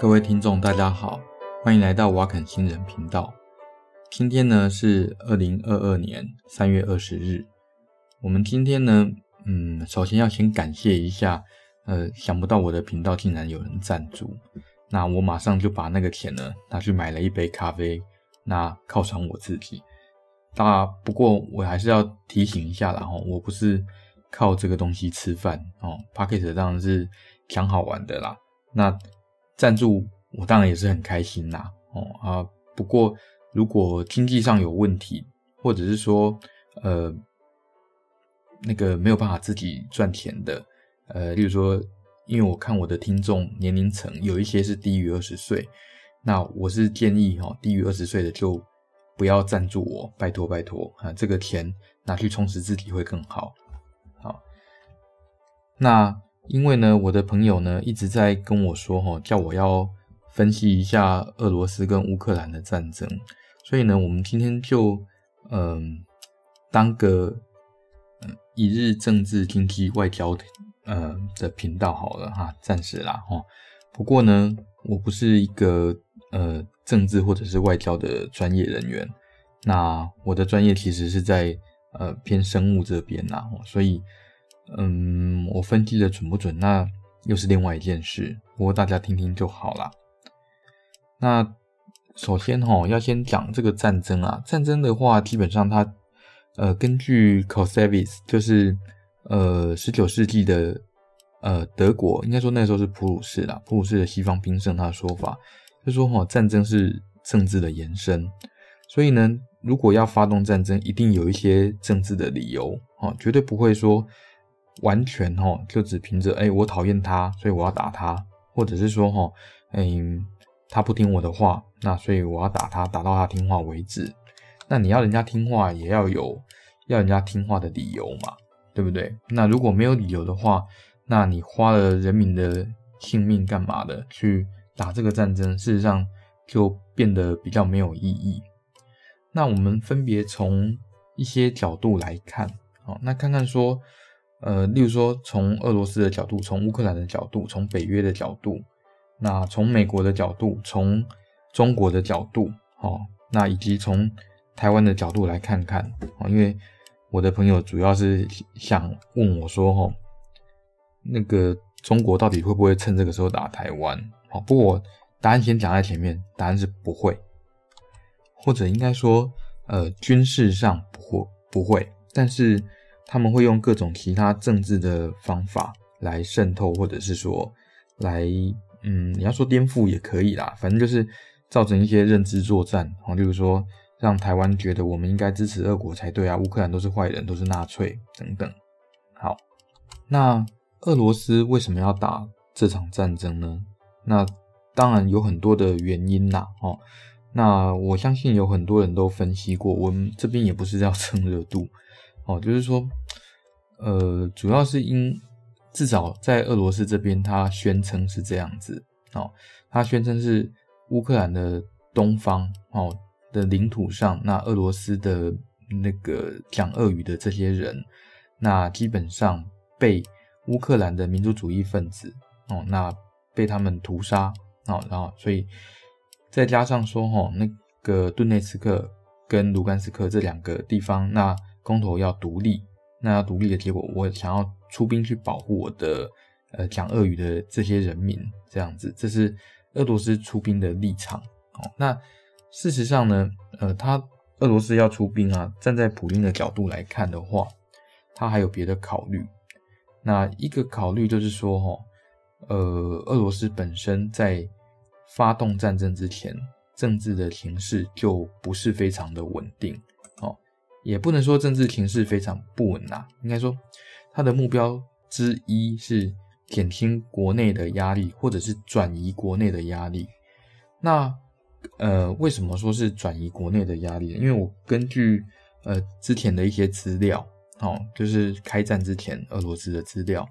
各位听众，大家好，欢迎来到瓦肯新人频道。今天呢是二零二二年三月二十日。我们今天呢，嗯，首先要先感谢一下，呃，想不到我的频道竟然有人赞助，那我马上就把那个钱呢拿去买了一杯咖啡，那犒赏我自己。那不过我还是要提醒一下啦，哈，我不是靠这个东西吃饭哦，Pocket 当然是讲好玩的啦，那。赞助我当然也是很开心啦，哦啊，不过如果经济上有问题，或者是说呃那个没有办法自己赚钱的，呃，例如说，因为我看我的听众年龄层有一些是低于二十岁，那我是建议哈，低于二十岁的就不要赞助我，拜托拜托啊，这个钱拿去充实自己会更好，好，那。因为呢，我的朋友呢一直在跟我说，哈，叫我要分析一下俄罗斯跟乌克兰的战争，所以呢，我们今天就嗯、当个一日政治经济外交的呃的频道好了哈，暂时啦哈。不过呢，我不是一个呃政治或者是外交的专业人员，那我的专业其实是在呃偏生物这边啦，所以。嗯，我分析的准不准，那又是另外一件事。不过大家听听就好啦。那首先哈，要先讲这个战争啊。战争的话，基本上它，呃，根据 Clausewitz，就是呃十九世纪的呃德国，应该说那时候是普鲁士啦，普鲁士的西方兵圣他的说法，就说哈，战争是政治的延伸。所以呢，如果要发动战争，一定有一些政治的理由啊，绝对不会说。完全齁，就只凭着哎，我讨厌他，所以我要打他，或者是说齁，哎，他不听我的话，那所以我要打他，打到他听话为止。那你要人家听话，也要有要人家听话的理由嘛，对不对？那如果没有理由的话，那你花了人民的性命干嘛的去打这个战争？事实上就变得比较没有意义。那我们分别从一些角度来看，好，那看看说。呃，例如说，从俄罗斯的角度，从乌克兰的角度，从北约的角度，那从美国的角度，从中国的角度，哦，那以及从台湾的角度来看看，哦，因为我的朋友主要是想问我说，哦，那个中国到底会不会趁这个时候打台湾？哦，不过我答案先讲在前面，答案是不会，或者应该说，呃，军事上不会，不会，但是。他们会用各种其他政治的方法来渗透，或者是说来，嗯，你要说颠覆也可以啦，反正就是造成一些认知作战，好，例如说让台湾觉得我们应该支持俄国才对啊，乌克兰都是坏人，都是纳粹等等。好，那俄罗斯为什么要打这场战争呢？那当然有很多的原因啦，哦，那我相信有很多人都分析过，我们这边也不是要蹭热度。哦，就是说，呃，主要是因至少在俄罗斯这边，他宣称是这样子哦，他宣称是乌克兰的东方哦的领土上，那俄罗斯的那个讲俄语的这些人，那基本上被乌克兰的民族主义分子哦，那被他们屠杀哦，然后所以再加上说哦，那个顿内茨克跟卢甘斯克这两个地方，那公投要独立，那要独立的结果，我想要出兵去保护我的呃讲俄语的这些人民，这样子，这是俄罗斯出兵的立场。哦，那事实上呢，呃，他俄罗斯要出兵啊，站在普京的角度来看的话，他还有别的考虑。那一个考虑就是说，哈，呃，俄罗斯本身在发动战争之前，政治的形势就不是非常的稳定。也不能说政治情势非常不稳呐，应该说他的目标之一是减轻国内的压力，或者是转移国内的压力。那呃，为什么说是转移国内的压力？因为我根据呃之前的一些资料，哦，就是开战之前俄罗斯的资料，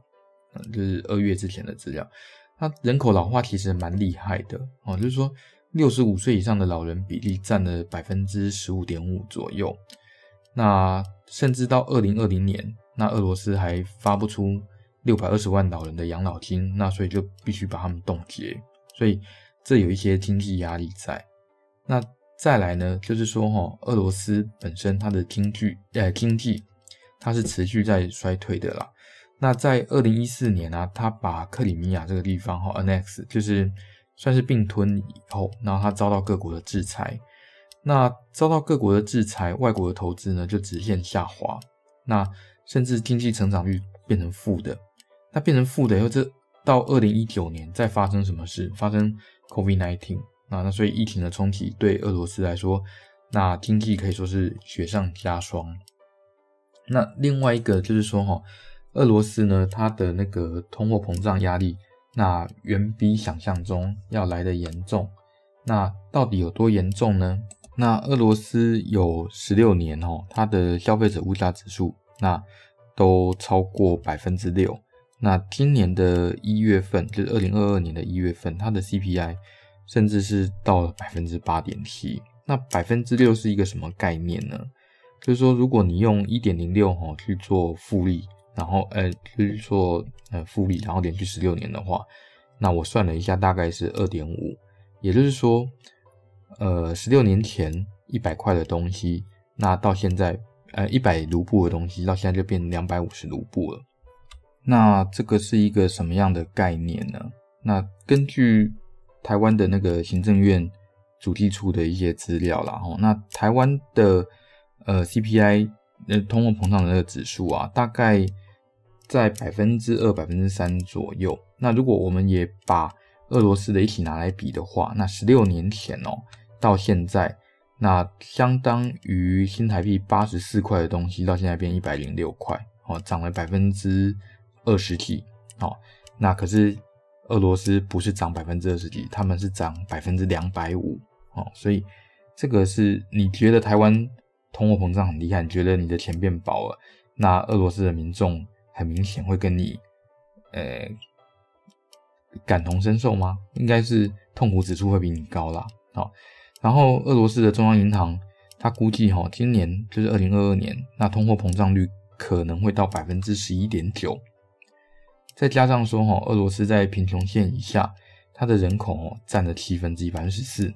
就是二月之前的资料，它人口老化其实蛮厉害的哦，就是说六十五岁以上的老人比例占了百分之十五点五左右。那甚至到二零二零年，那俄罗斯还发不出六百二十万老人的养老金，那所以就必须把他们冻结。所以这有一些经济压力在。那再来呢，就是说哈，俄罗斯本身它的经济呃经济它是持续在衰退的啦。那在二零一四年啊，他把克里米亚这个地方哈 annex 就是算是并吞以后，然后他遭到各国的制裁。那遭到各国的制裁，外国的投资呢就直线下滑，那甚至经济成长率变成负的。那变成负的以后，这到二零一九年再发生什么事？发生 COVID-19 啊，那所以疫情的冲击对俄罗斯来说，那经济可以说是雪上加霜。那另外一个就是说哈。俄罗斯呢，它的那个通货膨胀压力，那远比想象中要来得严重。那到底有多严重呢？那俄罗斯有十六年哦，它的消费者物价指数那都超过百分之六。那今年的一月份，就是二零二二年的一月份，它的 CPI 甚至是到了百分之八点七。那百分之六是一个什么概念呢？就是说，如果你用一点零六哦去做复利。然后，呃，就是说，呃，复利，然后连续十六年的话，那我算了一下，大概是二点五，也就是说，呃，十六年前一百块的东西，那到现在，呃，一百卢布的东西，到现在就变两百五十卢布了。那这个是一个什么样的概念呢？那根据台湾的那个行政院主计处的一些资料啦，吼，那台湾的呃 CPI，呃，通货膨胀的那个指数啊，大概。在百分之二、百分之三左右。那如果我们也把俄罗斯的一起拿来比的话，那十六年前哦，到现在，那相当于新台币八十四块的东西，到现在变一百零六块，哦，涨了百分之二十几，哦，那可是俄罗斯不是涨百分之二十几，他们是涨百分之两百五，哦，所以这个是你觉得台湾通货膨胀很厉害，你觉得你的钱变薄了，那俄罗斯的民众。很明显会跟你，呃，感同身受吗？应该是痛苦指数会比你高啦。好，然后俄罗斯的中央银行，它估计哈，今年就是二零二二年，那通货膨胀率可能会到百分之十一点九。再加上说哈，俄罗斯在贫穷线以下，它的人口哦占了七分之一，百分之十四，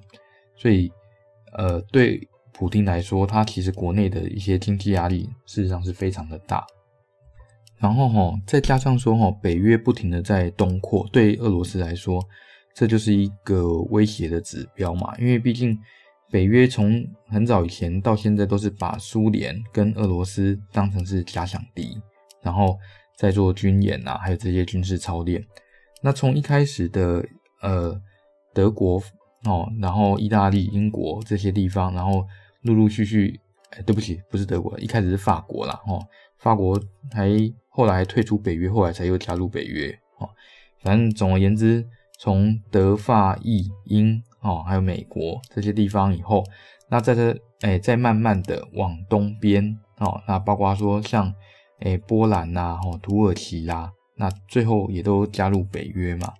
所以呃，对普丁来说，他其实国内的一些经济压力事实上是非常的大。然后哈，再加上说哈，北约不停的在东扩，对俄罗斯来说，这就是一个威胁的指标嘛。因为毕竟北约从很早以前到现在都是把苏联跟俄罗斯当成是假想敌，然后在做军演啊，还有这些军事操练。那从一开始的呃德国哦，然后意大利、英国这些地方，然后陆陆续续，哎，对不起，不是德国，一开始是法国啦，哦，法国还。后来退出北约，后来才又加入北约。哦，反正总而言之，从德法意英哦，还有美国这些地方以后，那在这哎，再慢慢的往东边哦，那包括说像哎波兰呐，哦土耳其啦，那最后也都加入北约嘛。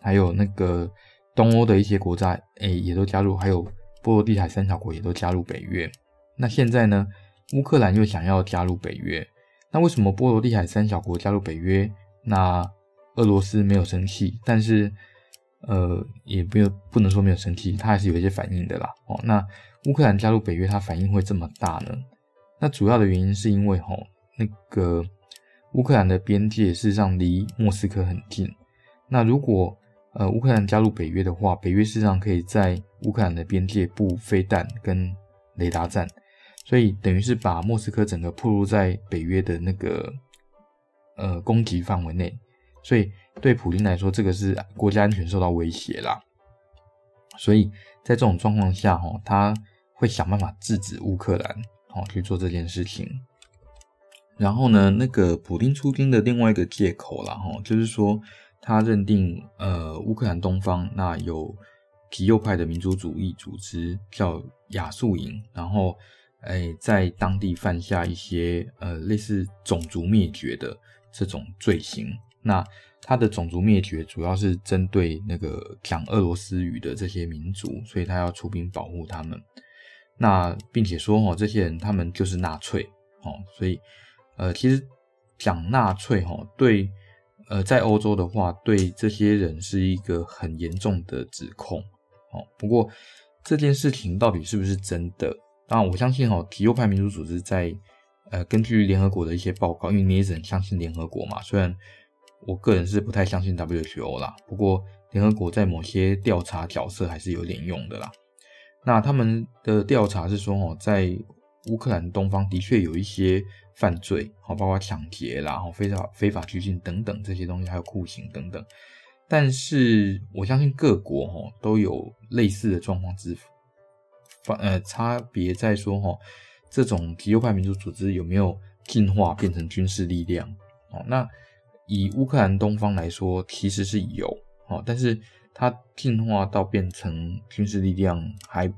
还有那个东欧的一些国家哎，也都加入，还有波罗的海三小国也都加入北约。那现在呢，乌克兰又想要加入北约。那为什么波罗的海三小国加入北约？那俄罗斯没有生气，但是呃，也没有不能说没有生气，他还是有一些反应的啦。哦，那乌克兰加入北约，它反应会这么大呢？那主要的原因是因为吼、哦，那个乌克兰的边界事实上离莫斯科很近。那如果呃乌克兰加入北约的话，北约事实上可以在乌克兰的边界布飞弹跟雷达站。所以等于是把莫斯科整个暴露在北约的那个呃攻击范围内，所以对普丁来说，这个是国家安全受到威胁啦。所以在这种状况下，哈，他会想办法制止乌克兰，哦，去做这件事情。然后呢，那个普丁出兵的另外一个借口啦，哈，就是说他认定呃乌克兰东方那有极右派的民族主义组织叫亚速营，然后。哎，在当地犯下一些呃类似种族灭绝的这种罪行。那他的种族灭绝主要是针对那个讲俄罗斯语的这些民族，所以他要出兵保护他们。那并且说哦，这些人他们就是纳粹哦，所以呃，其实讲纳粹哦，对呃，在欧洲的话，对这些人是一个很严重的指控。哦，不过这件事情到底是不是真的？那，我相信哦，极右派民族组织在呃，根据联合国的一些报告，因为你也只能相信联合国嘛。虽然我个人是不太相信 WHO 啦，不过联合国在某些调查角色还是有点用的啦。那他们的调查是说，哦，在乌克兰东方的确有一些犯罪，好，包括抢劫啦，然非法非法拘禁等等这些东西，还有酷刑等等。但是我相信各国哦都有类似的状况之，反呃差别在说哈，这种极右派民族组织有没有进化变成军事力量？哦，那以乌克兰东方来说，其实是有哦，但是它进化到变成军事力量，还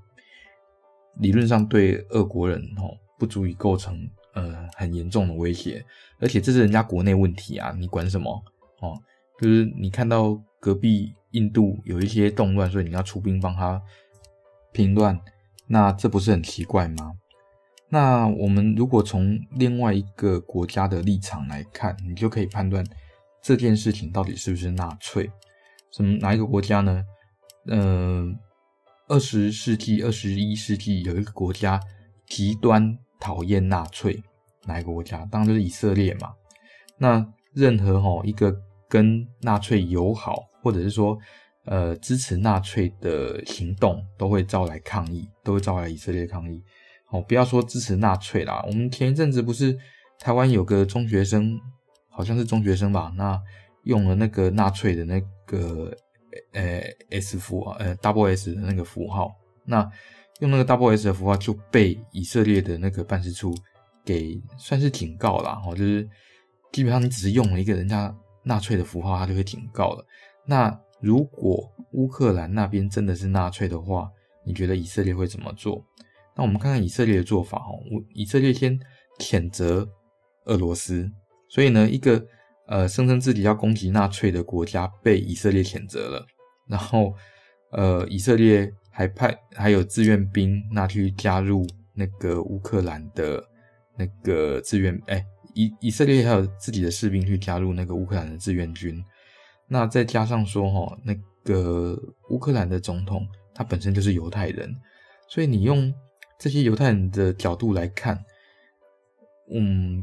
理论上对俄国人哦不足以构成呃很严重的威胁，而且这是人家国内问题啊，你管什么哦？就是你看到隔壁印度有一些动乱，所以你要出兵帮他平乱，那这不是很奇怪吗？那我们如果从另外一个国家的立场来看，你就可以判断这件事情到底是不是纳粹？什么哪一个国家呢？呃，二十世纪、二十一世纪有一个国家极端讨厌纳粹，哪一个国家？当然就是以色列嘛。那任何齁一个。跟纳粹友好，或者是说，呃，支持纳粹的行动，都会招来抗议，都会招来以色列抗议。哦，不要说支持纳粹啦，我们前一阵子不是台湾有个中学生，好像是中学生吧，那用了那个纳粹的那个呃 S 符号，呃 double S 的那个符号，那用那个 double S 的符号就被以色列的那个办事处给算是警告啦。哦，就是基本上你只是用了一个人家。纳粹的符号，他就会警告了。那如果乌克兰那边真的是纳粹的话，你觉得以色列会怎么做？那我们看看以色列的做法哦。以色列先谴责俄罗斯，所以呢，一个呃声称自己要攻击纳粹的国家被以色列谴责了。然后呃，以色列还派还有志愿兵那去加入那个乌克兰的那个志愿哎。以以色列还有自己的士兵去加入那个乌克兰的志愿军，那再加上说哈，那个乌克兰的总统他本身就是犹太人，所以你用这些犹太人的角度来看，嗯，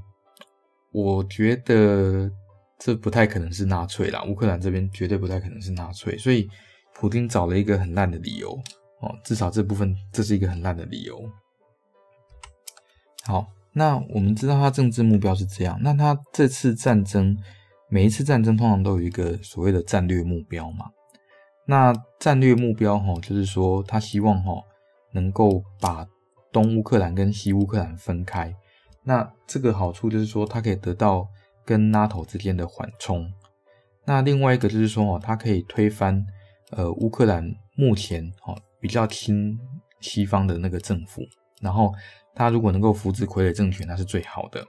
我觉得这不太可能是纳粹啦，乌克兰这边绝对不太可能是纳粹，所以普京找了一个很烂的理由哦，至少这部分这是一个很烂的理由，好。那我们知道他政治目标是这样，那他这次战争，每一次战争通常都有一个所谓的战略目标嘛。那战略目标哈，就是说他希望哈能够把东乌克兰跟西乌克兰分开。那这个好处就是说，它可以得到跟 NATO 之间的缓冲。那另外一个就是说哦，它可以推翻呃乌克兰目前哈比较亲西方的那个政府，然后。它如果能够扶植傀儡政权，那是最好的。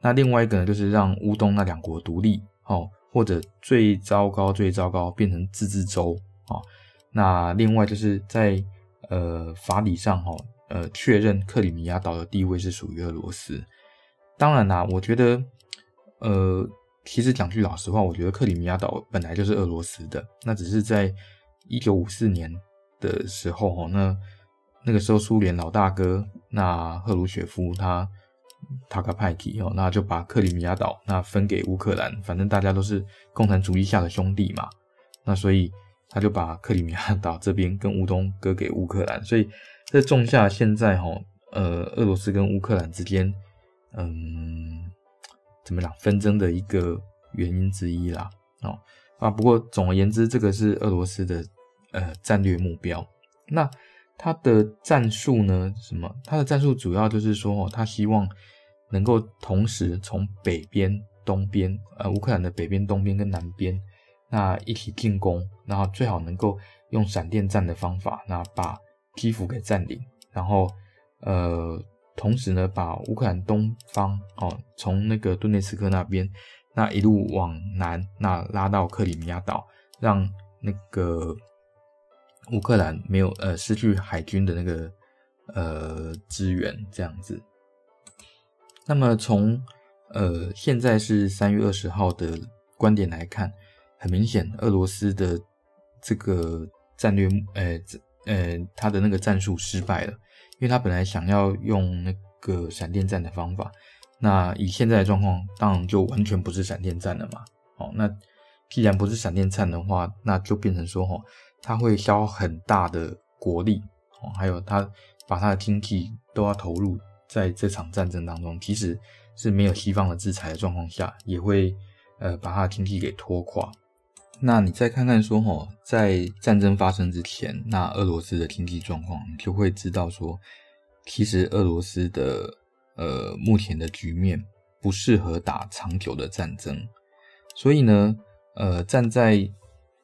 那另外一个呢，就是让乌东那两国独立，哦，或者最糟糕、最糟糕变成自治州，哦。那另外就是在呃法理上，哈，呃确认克里米亚岛的地位是属于俄罗斯。当然啦，我觉得，呃，其实讲句老实话，我觉得克里米亚岛本来就是俄罗斯的，那只是在一九五四年的时候，哈，那。那个时候，苏联老大哥那赫鲁雪夫他塔卡派克哦，那就把克里米亚岛那分给乌克兰，反正大家都是共产主义下的兄弟嘛，那所以他就把克里米亚岛这边跟乌东割给乌克兰，所以这种下现在哈呃俄罗斯跟乌克兰之间嗯怎么讲纷争的一个原因之一啦哦啊，不过总而言之，这个是俄罗斯的呃战略目标那。他的战术呢？什么？他的战术主要就是说，哦，他希望能够同时从北边、东边，呃，乌克兰的北边、东边跟南边，那一起进攻，然后最好能够用闪电战的方法，那把基辅给占领，然后，呃，同时呢，把乌克兰东方，哦，从那个顿涅茨克那边，那一路往南，那拉到克里米亚岛，让那个。乌克兰没有呃失去海军的那个呃支援这样子。那么从呃现在是三月二十号的观点来看，很明显，俄罗斯的这个战略，呃，呃，他的那个战术失败了，因为他本来想要用那个闪电战的方法，那以现在的状况，当然就完全不是闪电战了嘛。哦，那既然不是闪电战的话，那就变成说，哦，他会消耗很大的国力，哦，还有他把他的经济都要投入在这场战争当中，即使是没有西方的制裁的状况下，也会呃把他的经济给拖垮。那你再看看说，哦，在战争发生之前，那俄罗斯的经济状况，你就会知道说，其实俄罗斯的呃目前的局面不适合打长久的战争。所以呢，呃，站在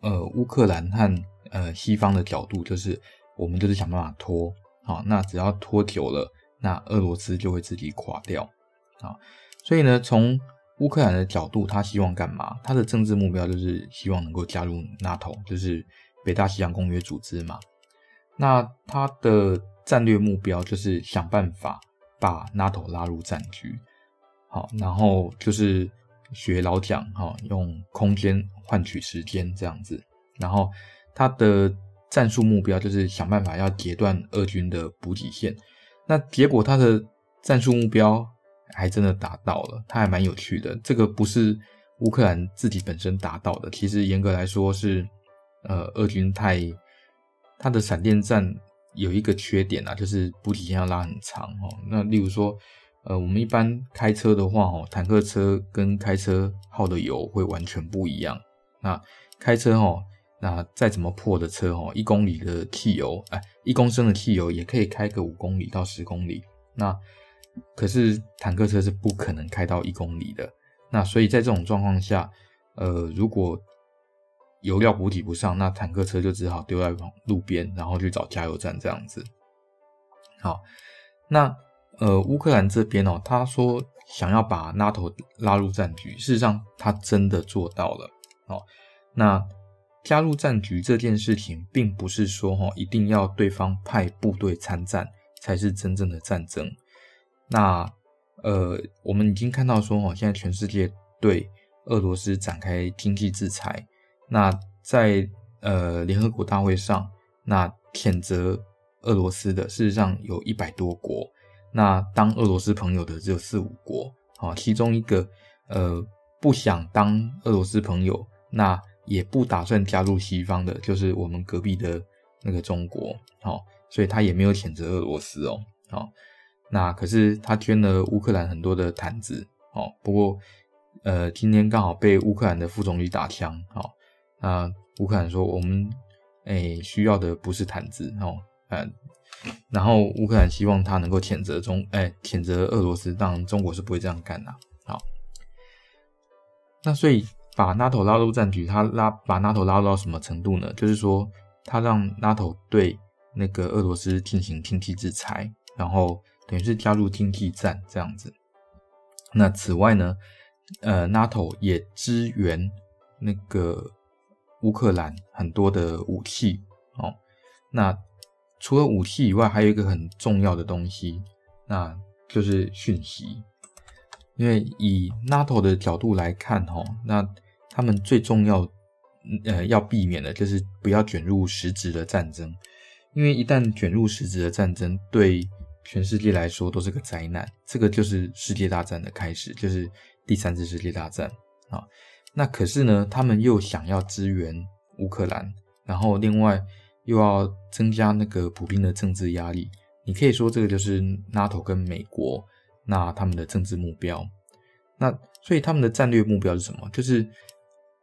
呃乌克兰和呃西方的角度，就是我们就是想办法拖，好，那只要拖久了，那俄罗斯就会自己垮掉，啊，所以呢，从乌克兰的角度，他希望干嘛？他的政治目标就是希望能够加入 NATO，就是北大西洋公约组织嘛。那他的战略目标就是想办法把 NATO 拉入战局，好，然后就是。学老蒋哈，用空间换取时间这样子，然后他的战术目标就是想办法要截断俄军的补给线。那结果他的战术目标还真的达到了，他还蛮有趣的。这个不是乌克兰自己本身达到的，其实严格来说是，呃，俄军太他的闪电战有一个缺点啊，就是补给线要拉很长哦。那例如说。呃，我们一般开车的话，哦，坦克车跟开车耗的油会完全不一样。那开车，哦，那再怎么破的车，哦，一公里的汽油，哎，一公升的汽油也可以开个五公里到十公里。那可是坦克车是不可能开到一公里的。那所以在这种状况下，呃，如果油料补给不上，那坦克车就只好丢在路边，然后去找加油站这样子。好，那。呃，乌克兰这边哦，他说想要把 NATO 拉入战局，事实上他真的做到了哦。那加入战局这件事情，并不是说哈一定要对方派部队参战才是真正的战争。那呃，我们已经看到说哈，现在全世界对俄罗斯展开经济制裁。那在呃联合国大会上，那谴责俄罗斯的，事实上有一百多国。那当俄罗斯朋友的只有四五国，好，其中一个呃不想当俄罗斯朋友，那也不打算加入西方的，就是我们隔壁的那个中国，好，所以他也没有谴责俄罗斯哦，好，那可是他捐了乌克兰很多的毯子，哦，不过呃今天刚好被乌克兰的副总理打枪，哦，那乌克兰说我们诶需要的不是毯子，哦，嗯。然后乌克兰希望他能够谴责中，哎，谴责俄罗斯，当然中国是不会这样干的。好，那所以把 NATO 拉入战局，他拉把 NATO 拉到什么程度呢？就是说，他让 NATO 对那个俄罗斯进行经济制裁，然后等于是加入经济战这样子。那此外呢，呃，NATO 也支援那个乌克兰很多的武器哦，那。除了武器以外，还有一个很重要的东西，那就是讯息。因为以 NATO 的角度来看，哈，那他们最重要，呃，要避免的就是不要卷入实质的战争。因为一旦卷入实质的战争，对全世界来说都是个灾难。这个就是世界大战的开始，就是第三次世界大战啊。那可是呢，他们又想要支援乌克兰，然后另外。又要增加那个普遍的政治压力，你可以说这个就是 NATO 跟美国那他们的政治目标。那所以他们的战略目标是什么？就是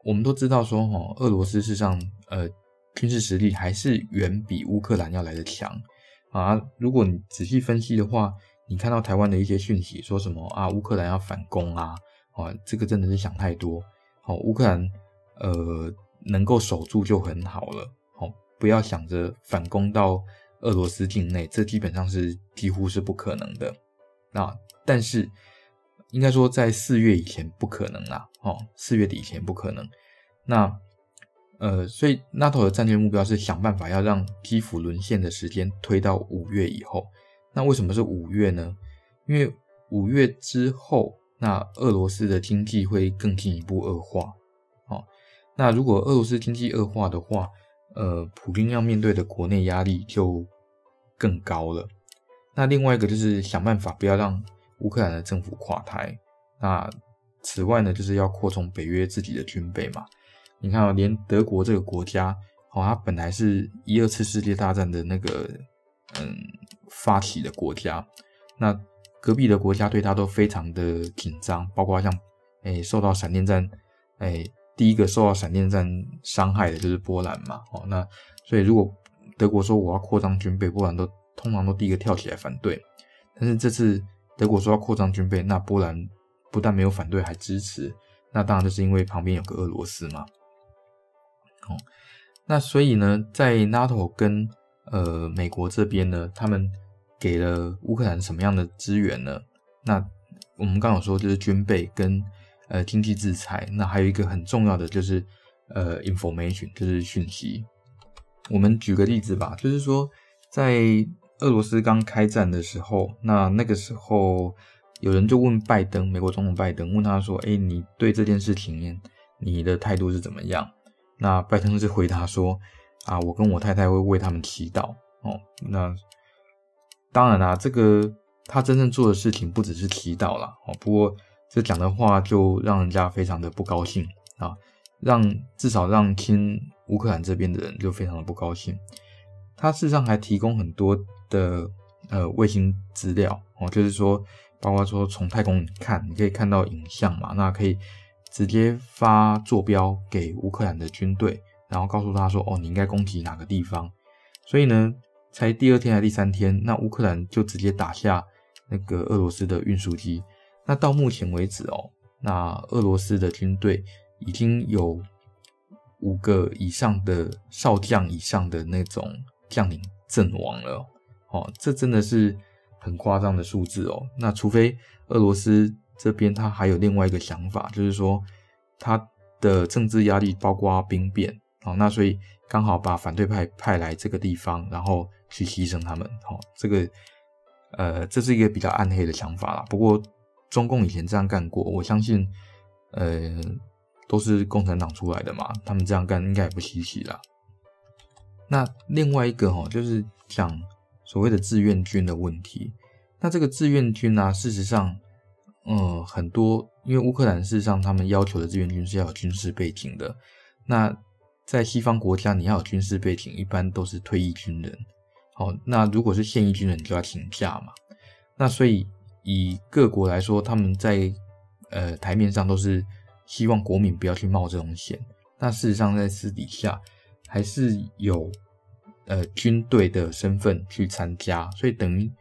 我们都知道说，哈，俄罗斯事实上呃军事实力还是远比乌克兰要来得强啊。如果你仔细分析的话，你看到台湾的一些讯息说什么啊，乌克兰要反攻啊，啊，这个真的是想太多。好，乌克兰呃能够守住就很好了。好不要想着反攻到俄罗斯境内，这基本上是几乎是不可能的。那但是应该说在四月以前不可能啦，哦，四月底以前不可能。那呃，所以 NATO 的战略目标是想办法要让基辅沦陷的时间推到五月以后。那为什么是五月呢？因为五月之后，那俄罗斯的经济会更进一步恶化。哦那如果俄罗斯经济恶化的话，呃，普京要面对的国内压力就更高了。那另外一个就是想办法不要让乌克兰的政府垮台。那此外呢，就是要扩充北约自己的军备嘛。你看啊，连德国这个国家，哦，它本来是一二次世界大战的那个嗯发起的国家，那隔壁的国家对它都非常的紧张，包括像诶受到闪电战诶。第一个受到闪电战伤害的就是波兰嘛，哦，那所以如果德国说我要扩张军备，波兰都通常都第一个跳起来反对。但是这次德国说要扩张军备，那波兰不但没有反对，还支持。那当然就是因为旁边有个俄罗斯嘛。哦，那所以呢，在 NATO 跟呃美国这边呢，他们给了乌克兰什么样的资源呢？那我们刚刚有说就是军备跟。呃，经济制裁，那还有一个很重要的就是，呃，information，就是讯息。我们举个例子吧，就是说，在俄罗斯刚开战的时候，那那个时候有人就问拜登，美国总统拜登，问他说：“哎，你对这件事情，你的态度是怎么样？”那拜登就回答说：“啊，我跟我太太会为他们祈祷。”哦，那当然啦，这个他真正做的事情不只是祈祷啦。哦，不过。这讲的话就让人家非常的不高兴啊，让至少让亲乌克兰这边的人就非常的不高兴。他事实上还提供很多的呃卫星资料哦，就是说，包括说从太空看，你可以看到影像嘛，那可以直接发坐标给乌克兰的军队，然后告诉他说，哦，你应该攻击哪个地方。所以呢，才第二天还是第三天，那乌克兰就直接打下那个俄罗斯的运输机。那到目前为止哦，那俄罗斯的军队已经有五个以上的少将以上的那种将领阵亡了哦，这真的是很夸张的数字哦。那除非俄罗斯这边他还有另外一个想法，就是说他的政治压力包括兵变哦，那所以刚好把反对派派来这个地方，然后去牺牲他们哦，这个呃这是一个比较暗黑的想法啦。不过。中共以前这样干过，我相信，呃，都是共产党出来的嘛，他们这样干应该也不稀奇啦。那另外一个哈，就是讲所谓的志愿军的问题。那这个志愿军呢、啊，事实上，嗯，很多因为乌克兰事实上他们要求的志愿军是要有军事背景的。那在西方国家，你要有军事背景，一般都是退役军人。好，那如果是现役军人，就要请假嘛。那所以。以各国来说，他们在呃台面上都是希望国民不要去冒这种险。那事实上，在私底下还是有呃军队的身份去参加，所以等于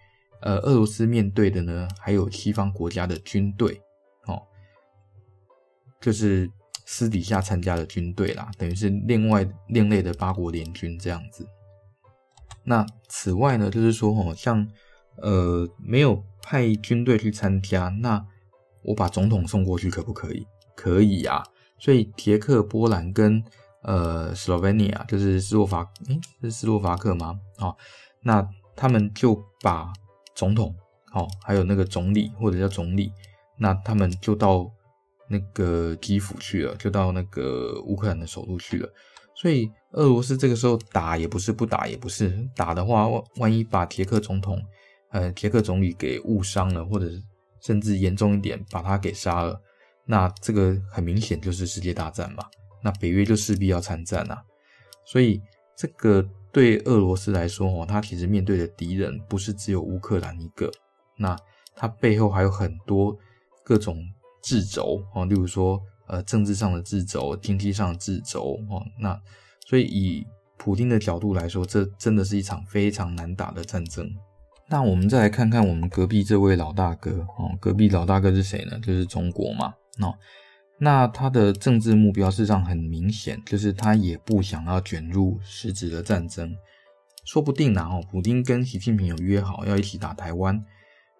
呃俄罗斯面对的呢，还有西方国家的军队哦，就是私底下参加的军队啦，等于是另外另类的八国联军这样子。那此外呢，就是说哦，像呃没有。派军队去参加，那我把总统送过去可不可以？可以啊。所以捷克、波兰跟呃斯洛文尼亚，就是斯洛伐，诶，是斯洛伐克吗？哦，那他们就把总统，哦，还有那个总理或者叫总理，那他们就到那个基辅去了，就到那个乌克兰的首都去了。所以俄罗斯这个时候打也不是，不打也不是，打的话，万万一把捷克总统。呃，捷克总理给误伤了，或者甚至严重一点，把他给杀了，那这个很明显就是世界大战嘛。那北约就势必要参战啊。所以这个对俄罗斯来说，哦，他其实面对的敌人不是只有乌克兰一个，那他背后还有很多各种制肘啊，例如说呃政治上的制肘、经济上的制肘哦。那所以以普丁的角度来说，这真的是一场非常难打的战争。那我们再来看看我们隔壁这位老大哥哦，隔壁老大哥是谁呢？就是中国嘛。哦，那他的政治目标事实上很明显，就是他也不想要卷入实质的战争。说不定呢，哦，普丁跟习近平有约好要一起打台湾，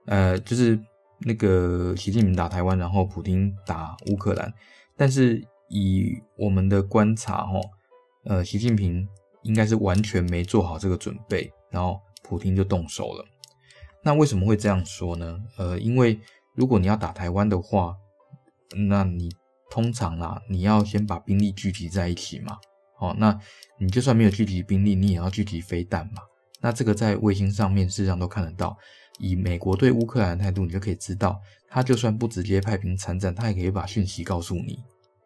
呃，就是那个习近平打台湾，然后普丁打乌克兰。但是以我们的观察，哦，呃，习近平应该是完全没做好这个准备，然后普丁就动手了。那为什么会这样说呢？呃，因为如果你要打台湾的话，那你通常啦，你要先把兵力聚集在一起嘛。哦，那你就算没有聚集兵力，你也要聚集飞弹嘛。那这个在卫星上面事实上都看得到。以美国对乌克兰的态度，你就可以知道，他就算不直接派兵参战，他也可以把讯息告诉你。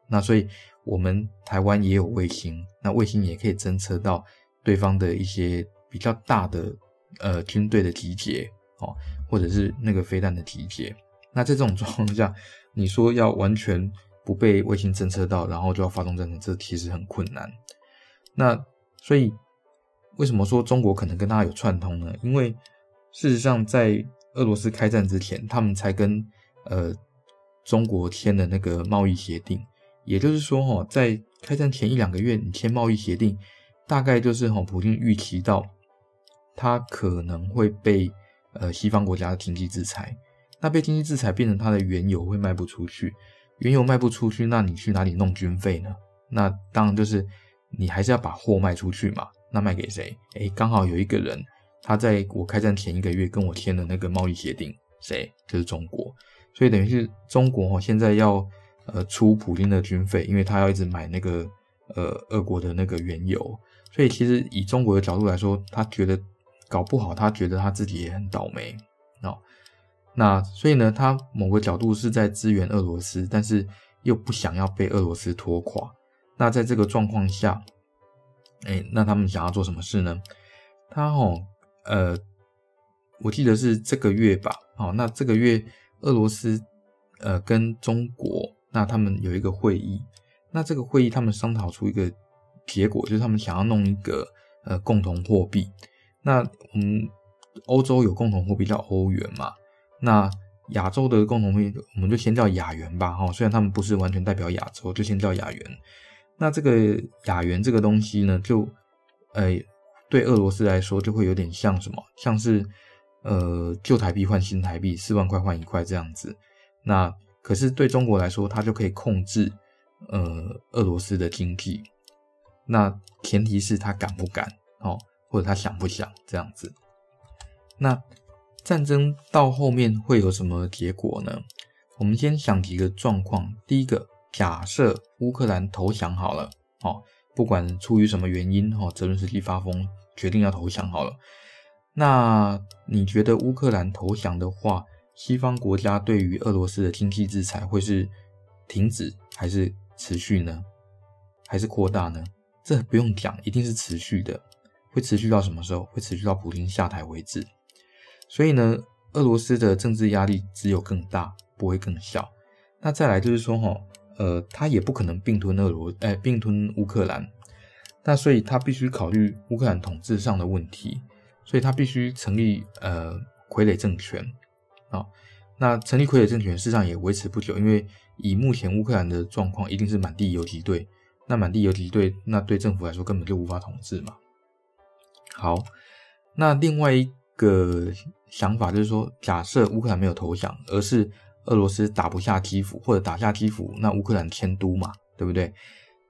那所以，我们台湾也有卫星，那卫星也可以侦测到对方的一些比较大的呃军队的集结哦，或者是那个飞弹的集结。那在这种状况下，你说要完全不被卫星侦测到，然后就要发动战争，这其实很困难。那所以，为什么说中国可能跟他有串通呢？因为事实上，在俄罗斯开战之前，他们才跟呃中国签的那个贸易协定。也就是说，哈，在开战前一两个月，你签贸易协定，大概就是哈，普京预期到他可能会被呃西方国家的经济制裁。那被经济制裁变成他的原油会卖不出去，原油卖不出去，那你去哪里弄军费呢？那当然就是你还是要把货卖出去嘛。那卖给谁？诶，刚好有一个人。他在我开战前一个月跟我签了那个贸易协定，谁？就是中国，所以等于是中国哦现在要呃出普丁的军费，因为他要一直买那个呃俄国的那个原油，所以其实以中国的角度来说，他觉得搞不好，他觉得他自己也很倒霉哦。那所以呢，他某个角度是在支援俄罗斯，但是又不想要被俄罗斯拖垮。那在这个状况下，哎，那他们想要做什么事呢？他哦。呃，我记得是这个月吧，好，那这个月俄罗斯呃跟中国，那他们有一个会议，那这个会议他们商讨出一个结果，就是他们想要弄一个呃共同货币。那我们欧洲有共同货币叫欧元嘛，那亚洲的共同币我们就先叫亚元吧，哈，虽然他们不是完全代表亚洲，就先叫亚元。那这个亚元这个东西呢，就呃。对俄罗斯来说，就会有点像什么，像是呃旧台币换新台币，四万块换一块这样子。那可是对中国来说，它就可以控制呃俄罗斯的经济。那前提是他敢不敢哦，或者他想不想这样子。那战争到后面会有什么结果呢？我们先想几个状况。第一个，假设乌克兰投降好了，哦。不管出于什么原因，哈，泽伦斯基发疯，决定要投降好了。那你觉得乌克兰投降的话，西方国家对于俄罗斯的经济制裁会是停止还是持续呢？还是扩大呢？这不用讲，一定是持续的。会持续到什么时候？会持续到普京下台为止。所以呢，俄罗斯的政治压力只有更大，不会更小。那再来就是说，哈。呃，他也不可能并吞俄罗，哎，并吞乌克兰，那所以他必须考虑乌克兰统治上的问题，所以他必须成立呃傀儡政权啊、那成立傀儡政权事实上也维持不久，因为以目前乌克兰的状况，一定是满地游击队。那满地游击队，那对政府来说根本就无法统治嘛。好，那另外一个想法就是说，假设乌克兰没有投降，而是俄罗斯打不下基辅，或者打下基辅，那乌克兰迁都嘛，对不对？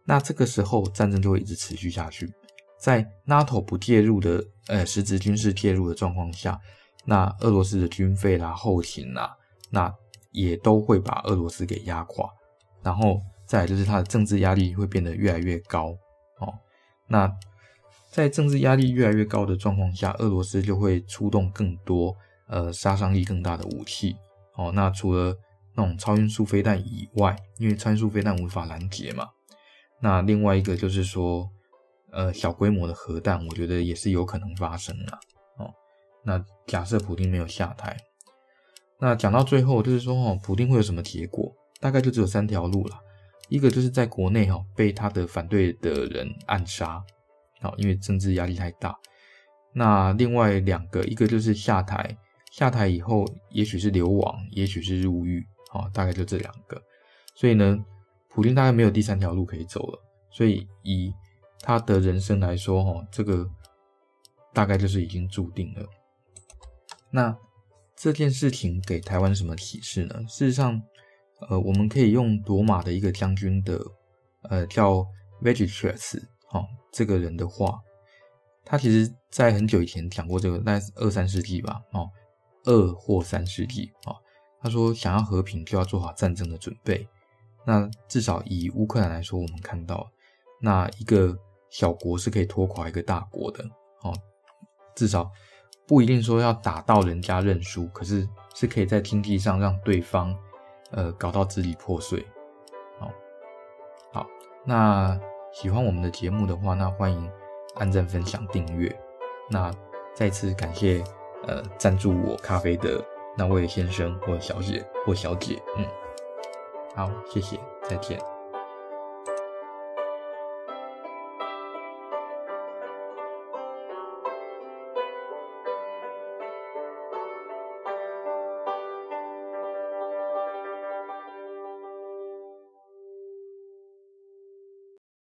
那这个时候战争就会一直持续下去。在 NATO 不介入的，呃，实质军事介入的状况下，那俄罗斯的军费啦、后勤啦，那也都会把俄罗斯给压垮。然后再来就是它的政治压力会变得越来越高哦。那在政治压力越来越高的状况下，俄罗斯就会出动更多呃杀伤力更大的武器。哦，那除了那种超音速飞弹以外，因为超音速飞弹无法拦截嘛，那另外一个就是说，呃，小规模的核弹，我觉得也是有可能发生的。哦，那假设普丁没有下台，那讲到最后就是说，哦，普丁会有什么结果？大概就只有三条路了。一个就是在国内哈被他的反对的人暗杀，哦，因为政治压力太大。那另外两个，一个就是下台。下台以后，也许是流亡，也许是入狱，啊，大概就这两个。所以呢，普丁大概没有第三条路可以走了。所以以他的人生来说，哈，这个大概就是已经注定了。那这件事情给台湾什么启示呢？事实上，呃，我们可以用罗马的一个将军的，呃，叫 Vergilius 哈，这个人的话，他其实在很久以前讲过这个，大概是二三世纪吧，哦。二或三世纪哦，他说想要和平就要做好战争的准备。那至少以乌克兰来说，我们看到，那一个小国是可以拖垮一个大国的。哦，至少不一定说要打到人家认输，可是是可以在经济上让对方呃搞到支离破碎。好，好，那喜欢我们的节目的话，那欢迎按赞、分享、订阅。那再次感谢呃赞助我咖啡的那位先生或小姐或小姐，嗯，好，谢谢，再见。